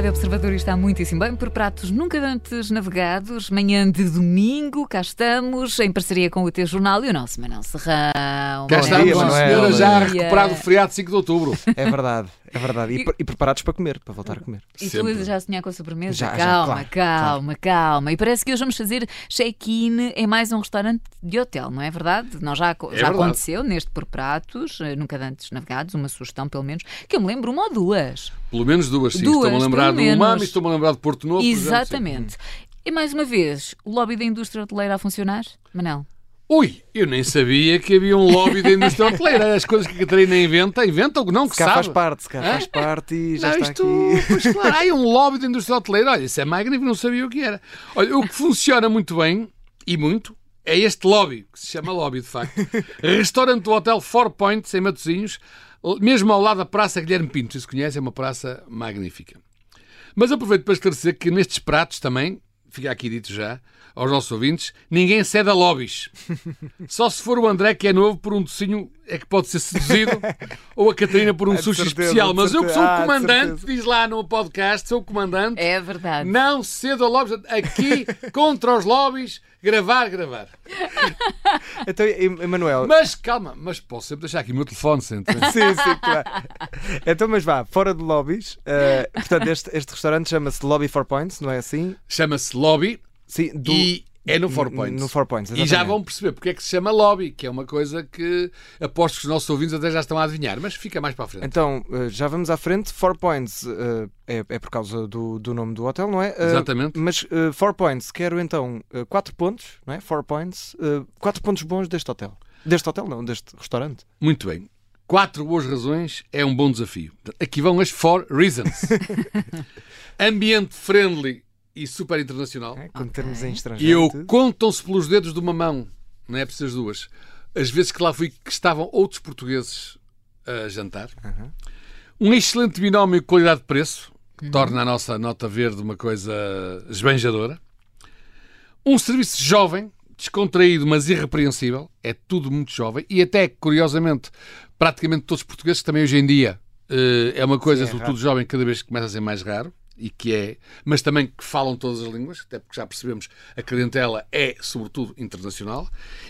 Rádio Observador está muitíssimo bem por pratos nunca antes navegados. Manhã de domingo, cá estamos, em parceria com o teu jornal e o nosso Manuel Serrão. Cá estamos, dia, senhora, já recuperar o feriado 5 de outubro. É verdade, é verdade. E, pre- e preparados para comer, para voltar a comer. E Sempre. tu já a sonhar com a sobremesa? Já, já, calma, claro, calma, calma. E parece que hoje vamos fazer check-in em mais um restaurante de hotel, não é verdade? Nós já, já verdade. aconteceu neste por pratos, eh, nunca antes navegados, uma sugestão pelo menos, que eu me lembro uma ou duas. Pelo menos duas, sim. Duas, Estou-me a lembrar do Umami, estou-me a lembrar de Porto Novo. por exemplo. Exatamente. E mais uma vez, o lobby da indústria hoteleira a funcionar? Manel? Ui, eu nem sabia que havia um lobby da indústria hoteleira. As coisas que a Catarina inventa, inventa ou não, que Se cá sabe. faz parte, se cá Hã? faz parte e já não, está isto, aqui. pois claro, há um lobby da indústria hoteleira. Olha, isso é magnífico, não sabia o que era. Olha, o que funciona muito bem, e muito, é este lobby, que se chama lobby, de facto. Restaurante do Hotel Four Points, em Matosinhos, mesmo ao lado da Praça Guilherme Pinto. Se conhece, é uma praça magnífica. Mas aproveito para esclarecer que nestes pratos também, fica aqui dito já, aos nossos ouvintes, ninguém cede a lobbies. Só se for o André, que é novo, por um docinho é que pode ser seduzido, ou a Catarina por um sushi certeza, especial. Mas eu que sou o. Ah, comandante, diz lá no podcast, sou o comandante, É verdade. não cedo a lobbies. Aqui, contra os lobbies, gravar, gravar. Então, Emanuel, Mas calma, mas posso sempre deixar aqui o meu telefone sempre. sim, sim, claro. Então, mas vá, fora de lobbies, eh, portanto, este, este restaurante chama-se Lobby Four Points, não é assim? Chama-se Lobby Sim, do, e é no Four Points. No Four Points, E já vão perceber porque é que se chama lobby, que é uma coisa que aposto que os nossos ouvintes até já estão a adivinhar, mas fica mais para a frente. Então, eh, já vamos à frente. Four Points eh, é, é por causa do, do nome do hotel, não é? Eh, Exatamente. Mas Four Points, quero então quatro pontos, não é? Four Points, quatro pontos bons deste hotel. Deste hotel, não, deste restaurante. Muito bem. Quatro boas razões é um bom desafio. Aqui vão as four reasons. Ambiente friendly e super internacional. É? Quando termos em E estrangeiro. eu e contam-se pelos dedos de uma mão, não é preciso as duas. As vezes que lá fui que estavam outros portugueses a jantar. Aham. Um excelente binómio qualidade-preço, que torna a nossa nota verde uma coisa esbanjadora. Um serviço jovem, descontraído, mas irrepreensível. É tudo muito jovem. E até, curiosamente, praticamente todos os portugueses, que também hoje em dia eh, é uma coisa, Sim, é sobretudo jovem, cada vez que começa a ser mais raro. E que é, mas também que falam todas as línguas, até porque já percebemos a clientela é, sobretudo, internacional,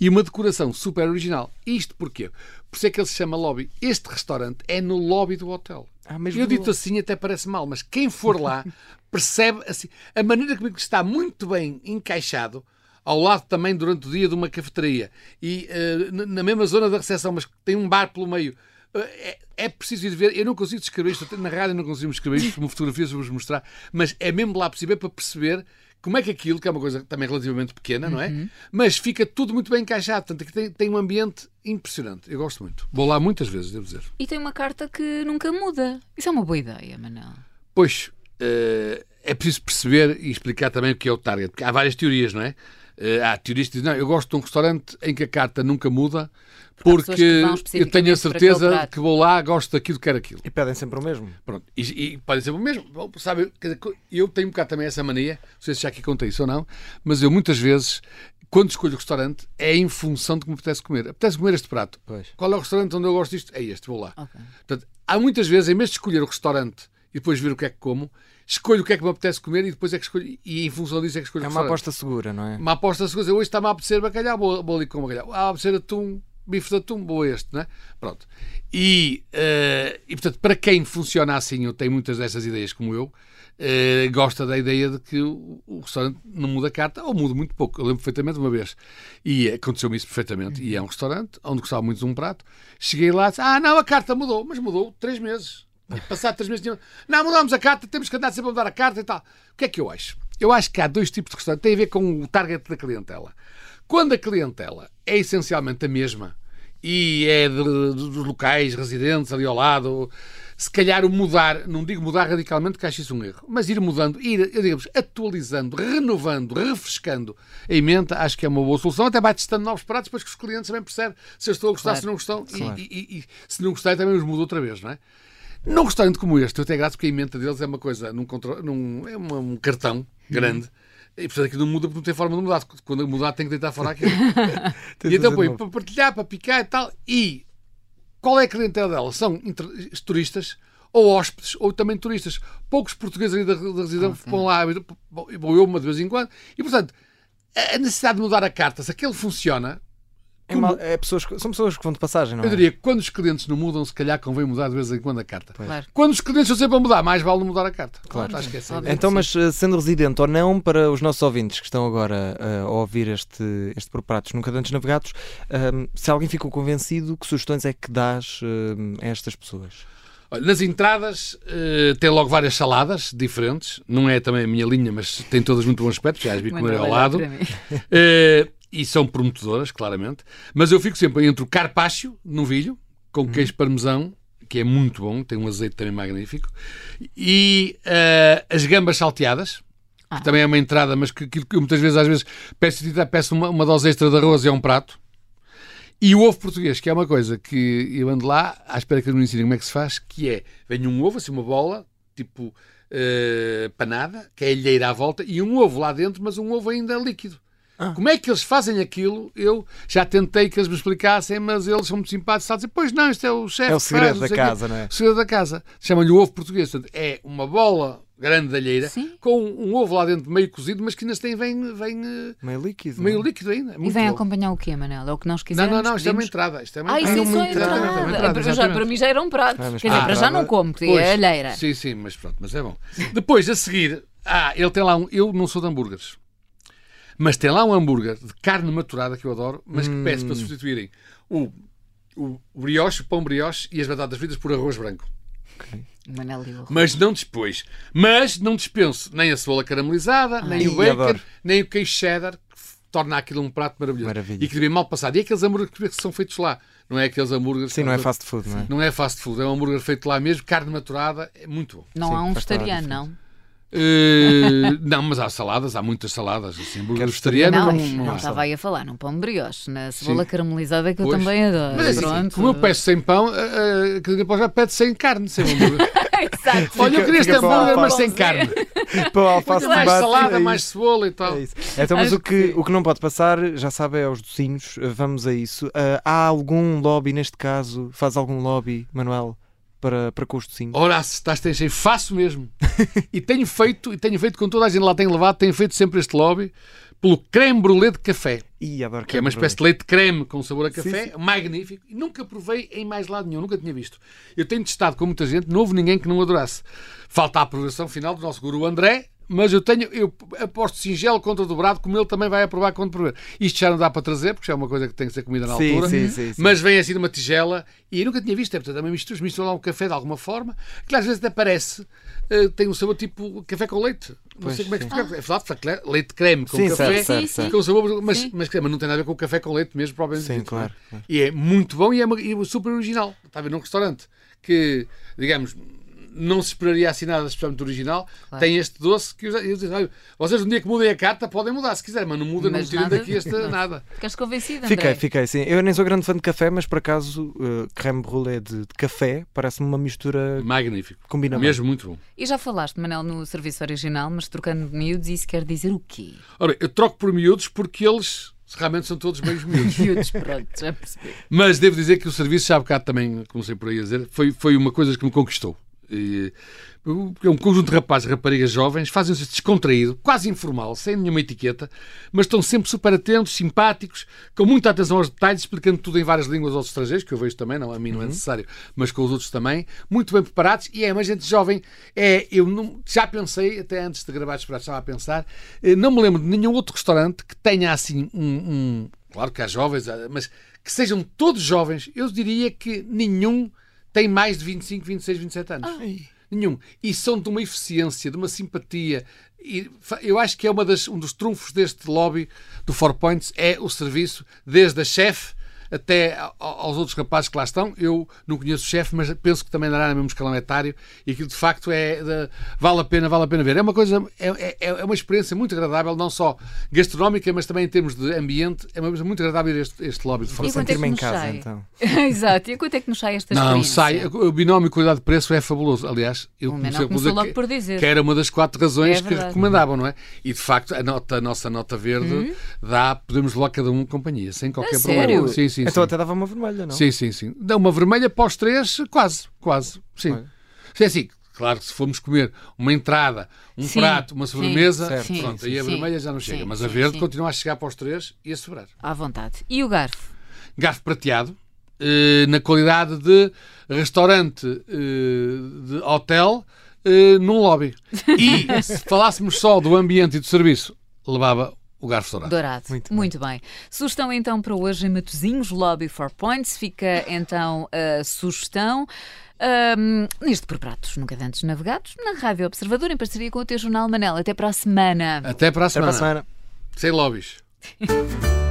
e uma decoração super original. Isto porquê? Por isso é que ele se chama lobby. Este restaurante é no lobby do hotel. Ah, Eu dito assim até parece mal, mas quem for lá percebe assim, a maneira como está muito bem encaixado ao lado também durante o dia de uma cafeteria e na- na mesma zona da recepção, mas tem um bar pelo meio. É, é preciso ir ver, eu não consigo descrever isto, na rádio não consigo descrever isto, uma fotografia vos mostrar, mas é mesmo lá possível para perceber como é que aquilo, que é uma coisa também relativamente pequena, não é? Mas fica tudo muito bem encaixado, portanto, aqui tem, tem um ambiente impressionante. Eu gosto muito. Vou lá muitas vezes, devo dizer. E tem uma carta que nunca muda. Isso é uma boa ideia, Manel. Pois, eh, é preciso perceber e explicar também o que é o target, porque há várias teorias, não é? Eh, há teorias que dizem, não, eu gosto de um restaurante em que a carta nunca muda, porque que eu tenho a certeza que vou lá, gosto daquilo, quero aquilo. E pedem sempre o mesmo. Pronto, e, e pode ser o mesmo. Sabe, eu tenho um bocado também essa mania, não sei se já aqui contei isso ou não, mas eu muitas vezes, quando escolho o restaurante, é em função de como me apetece comer. Apetece comer este prato. Pois. Qual é o restaurante onde eu gosto disto? É este, vou lá. Ok. Portanto, há muitas vezes, em vez de escolher o restaurante e depois ver o que é que como, escolho o que é que me apetece comer e depois é que escolho, e em função disso é que escolho É uma aposta segura, não é? Uma aposta segura. Hoje está-me a apetecer bacalhau, vou, vou ali com bacalhau. Ah, a apetecer atum, bife de atum, vou a este, não é? Pronto. E, eh, e, portanto, para quem funciona assim, eu tenho muitas dessas ideias como eu, eh, gosta da ideia de que o, o restaurante não muda a carta, ou muda muito pouco. Eu lembro perfeitamente uma vez, e aconteceu-me isso perfeitamente, e é um restaurante onde gostava muito de um prato. Cheguei lá e disse, ah, não, a carta mudou, mas mudou três meses. Passado três meses, não, mudamos a carta, temos que andar sempre a mudar a carta e tal. O que é que eu acho? Eu acho que há dois tipos de restaurante, tem a ver com o target da clientela. Quando a clientela é essencialmente a mesma e é de- de- dos locais residentes ali ao lado, se calhar o mudar, não digo mudar radicalmente, que acho isso um erro, mas ir mudando, ir, digamos, atualizando, renovando, refrescando a emenda, acho que é uma boa solução. Até vai testando novos pratos, depois que os clientes também percebem se eu estou a gostar, Claro. se não gostam, e- Claro. e, e- e se não gostarem também os mudo outra vez, não é? Num restaurante como este, eu tenho graça porque a emenda deles é uma coisa, num, num- é um cartão grande. E portanto aquilo não muda porque não tem forma de mudar. Quando mudar tem que deitar fora aquilo. E então põe para partilhar, para picar e tal. E qual é a clientela dela? São turistas ou hóspedes, ou também turistas. Poucos portugueses ali da, da residência Ok. vão lá, vou eu uma de vez em quando, e portanto, a necessidade de mudar a carta, se aquele funciona, É é pessoas, são pessoas que vão de passagem, não é? eu diria que quando os clientes não mudam, se calhar convém mudar de vez em quando a carta. Claro. Quando os clientes estão sempre a mudar, mais vale não mudar a carta. Claro. Acho que é essa a Óbvio. ideia. Então, mas eh, sendo residente ou não, para os nossos ouvintes que estão agora eh, a ouvir este, este Por Pratos Nunca Dantes Navegados, ehm, se alguém ficou convencido, que sugestões é que dás ehm, a estas pessoas? Olha, nas entradas eh, tem logo várias saladas diferentes. Não é também a minha linha, mas tem todas muito bom aspecto. Já as vi comer ao lado. E são prometedoras, claramente. Mas eu fico sempre entre o carpaccio, novilho, com queijo parmesão, que é muito bom, tem um azeite também magnífico, e eh, as gambas salteadas, Ah. que também é uma entrada, mas que, que- que muitas vezes, às vezes, peço, peço uma, uma dose extra de arroz e é um prato. E o ovo português, que é uma coisa que eu ando lá à espera que eles me ensinem como é que se faz, que é, vem um ovo, assim, uma bola, tipo eh, panada, que é alheira à volta, e um ovo lá dentro, mas um ovo ainda líquido. Ah. Como é que eles fazem aquilo? Eu já tentei que eles me explicassem, mas eles são muito simpáticos. Está a dizer, pois não, isto é o chefe. É o segredo faz, não da sei o quê." casa, não é? O segredo da casa. Chamam-lhe o ovo português. Portanto, é uma bola grande de alheira Sim. com um ovo lá dentro meio cozido, mas que ainda tem, vem, vem eh, Meio líquido. meio não é? líquido ainda. É E vem bom. acompanhar o quê, Manel? É o que nós Não, quisermos. não, não, isto é uma pedimos? entrada. Isto é uma Ah, isso é só uma entrada. entrada. Exatamente, uma É, entrada, para- já-. Para mim já era um prato. Ah, Quer dizer, para para já não como, porque é alheira. Sim, sim, mas pronto, mas é bom. Depois, a seguir, ah, ele tem lá um. Eu não sou de hambúrgueres, mas tem lá um hambúrguer de carne maturada que eu adoro, mas que peço para substituírem o, o brioche, o pão brioche e as batatas fritas por arroz branco. O Manel e o Mas não depois. Mas não dispenso nem a cebola caramelizada, nem Ai, o bacon, nem o queijo cheddar, que torna aquilo um prato maravilhoso. Maravilha. E que vem mal passado. E aqueles hambúrgueres que são feitos lá. Não é aqueles hambúrgueres. Sim, não é fast food, não é? Não é fast food, é um hambúrguer feito lá mesmo, carne maturada, é muito bom. Não Sim, há um a vegetariano, não. Eh, não, mas há saladas, há muitas saladas. Assim, hambúrguer Quero vegetariano Não, não, não, não estava aí a falar num pão brioche, na cebola Sim. caramelizada que eu Pois. também adoro. Mas é assim, Pronto. como eu peço sem pão, eh, que depois já pede sem carne, sem hambúrguer. Exato. Olha, eu queria este hambúrguer, mas sem carne. Para o alface mais de salada, é mais cebola e tal. É isso. Então, mas Acho o que, que o que não pode passar, já sabe, é aos docinhos. Uh, Vamos a isso. Uh, há algum lobby, neste caso, faz algum lobby, Manuel, para, para com os docinhos? Ora, se estás tem cheio, faço mesmo. e tenho feito, e tenho feito com toda a gente lá tem levado, tenho feito sempre este lobby pelo creme brulee de café, Ih, adoro que é uma espécie de leite creme com sabor a Sim, café, magnífico, e nunca provei em mais lado nenhum, nunca tinha visto. Eu tenho testado com muita gente, não houve ninguém que não adorasse. Falta a aprovação final do nosso guru André, mas eu tenho, eu aposto singelo contra dobrado, como ele também vai aprovar quando provar. Isto já não dá para trazer, porque já é uma coisa que tem que ser comida na Sim, altura. sim, sim, sim. Mas vem assim numa tigela e eu nunca tinha visto, é portanto, também misturas, misturam lá um café de alguma forma, que às vezes até parece, eh, tem um sabor tipo café com leite. Não Pois, sei como é que se explica. É verdade, leite creme com Sim, café. certo, Sim, certo. Com sabor, mas, Sim. mas, mas não tem nada a ver com o café com leite mesmo, provavelmente. Sim, dito, claro, claro. E é muito bom e é, uma- e é super original. Está a ver num restaurante que, digamos, não se esperaria assim nada especialmente original. Claro. Tem este doce que eu, disse, "Olha, vocês um dia que mudem a carta podem mudar se quiserem, mas não muda, não tirem nada- daqui este nada. Ficaste convencido, André? Fiquei, fiquei, sim. Eu nem sou grande fã de café, mas por acaso, uh, creme brulee de, de café parece-me uma mistura Magnífico. combina bem. Mesmo muito bom. E já falaste, Manel, no serviço original, mas trocando de miúdos, isso quer dizer o quê? Ora, eu troco por miúdos porque eles realmente são todos meios miúdos. Miúdos, pronto, já percebi. Mas devo dizer que o serviço, já há bocado também, comecei por aí a dizer, foi, foi uma coisa que me conquistou. E, é um conjunto de rapazes e raparigas jovens, fazem-se descontraído, quase informal, sem nenhuma etiqueta, mas estão sempre super atentos, simpáticos, com muita atenção aos detalhes, explicando tudo em várias línguas aos estrangeiros, que eu vejo também, não, a mim não é necessário, mas com os outros também, muito bem preparados, e é uma gente jovem, é, eu não- já pensei, até antes de gravar prato, estava a pensar, eh, não me lembro de nenhum outro restaurante que tenha assim um, um- claro que há jovens, há- mas que sejam todos jovens, eu diria que nenhum tem mais de 25, 26, 27 anos. Nenhum. E são de uma eficiência, de uma simpatia. E eu acho que é uma das, um dos trunfos deste lobby do Four Points é o serviço, desde a chefe até aos outros rapazes que lá estão. Eu não conheço o chefe, mas penso que também andará no mesmo escalão etário e que de facto é de- vale a pena, vale a pena ver. É uma coisa, é, é- é uma experiência muito agradável, não só gastronómica, mas também em termos de ambiente. É uma coisa muito agradável este, este lobby de Vou E é que sentir-me em nos casa, sai? então. Exato. E quanto é que nos sai esta Não, experiência? sai. O binómio qualidade-preço é fabuloso. Aliás, eu comecei começou logo que, por dizer. que era uma das quatro razões É que recomendavam, não é? E de facto, a, nota, a nossa nota verde dá, podemos levar cada um companhia, sem qualquer A problema. sério? Sim, sim, Então sim. até dava uma vermelha, não? Sim, sim, sim. Dá uma vermelha para os três, quase, quase. Sim. Olha. É assim, claro que se formos comer uma entrada, um Sim, prato, uma sim, sobremesa, certo, pronto, sim, aí a sim, vermelha já não chega. sim, Mas a sim, verde sim. continua a chegar para os três e a sobrar. À vontade. E o garfo? Garfo prateado, eh, na qualidade de restaurante eh, de hotel eh, num lobby. E se falássemos só do ambiente e do serviço, levava o garfo dourado. Dourado. Muito Muito, bem. Sugestão então para hoje em Matozinhos, Lobby for Points. Fica então a sugestão. ahm, neste por pratos nunca antes navegados, na Rádio Observador, em parceria com o teu jornal Manel. Até para a semana. Até para a Até para semana. a semana. Sem lobbies.